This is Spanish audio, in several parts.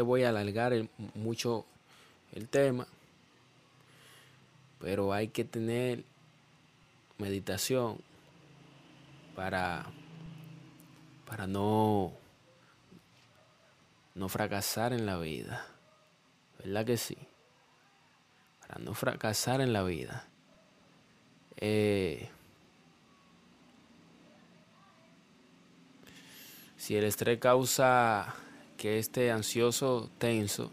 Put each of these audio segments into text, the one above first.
voy a alargar mucho el tema, pero hay que tener meditación para, para no, no fracasar en la vida. ¿Verdad que sí? Para no fracasar en la vida. Eh, si el estrés causa que este ansioso tenso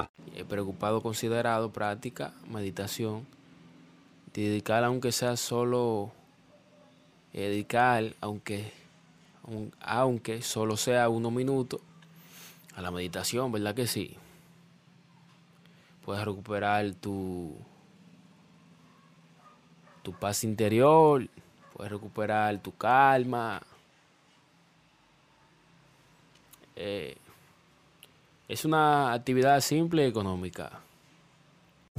He preocupado, considerado práctica, meditación, dedicar aunque sea solo, dedicar aunque, aunque solo sea unos minutos a la meditación, ¿verdad que sí? Puedes recuperar tu, tu paz interior, puedes recuperar tu calma. Eh, es una actividad simple y económica.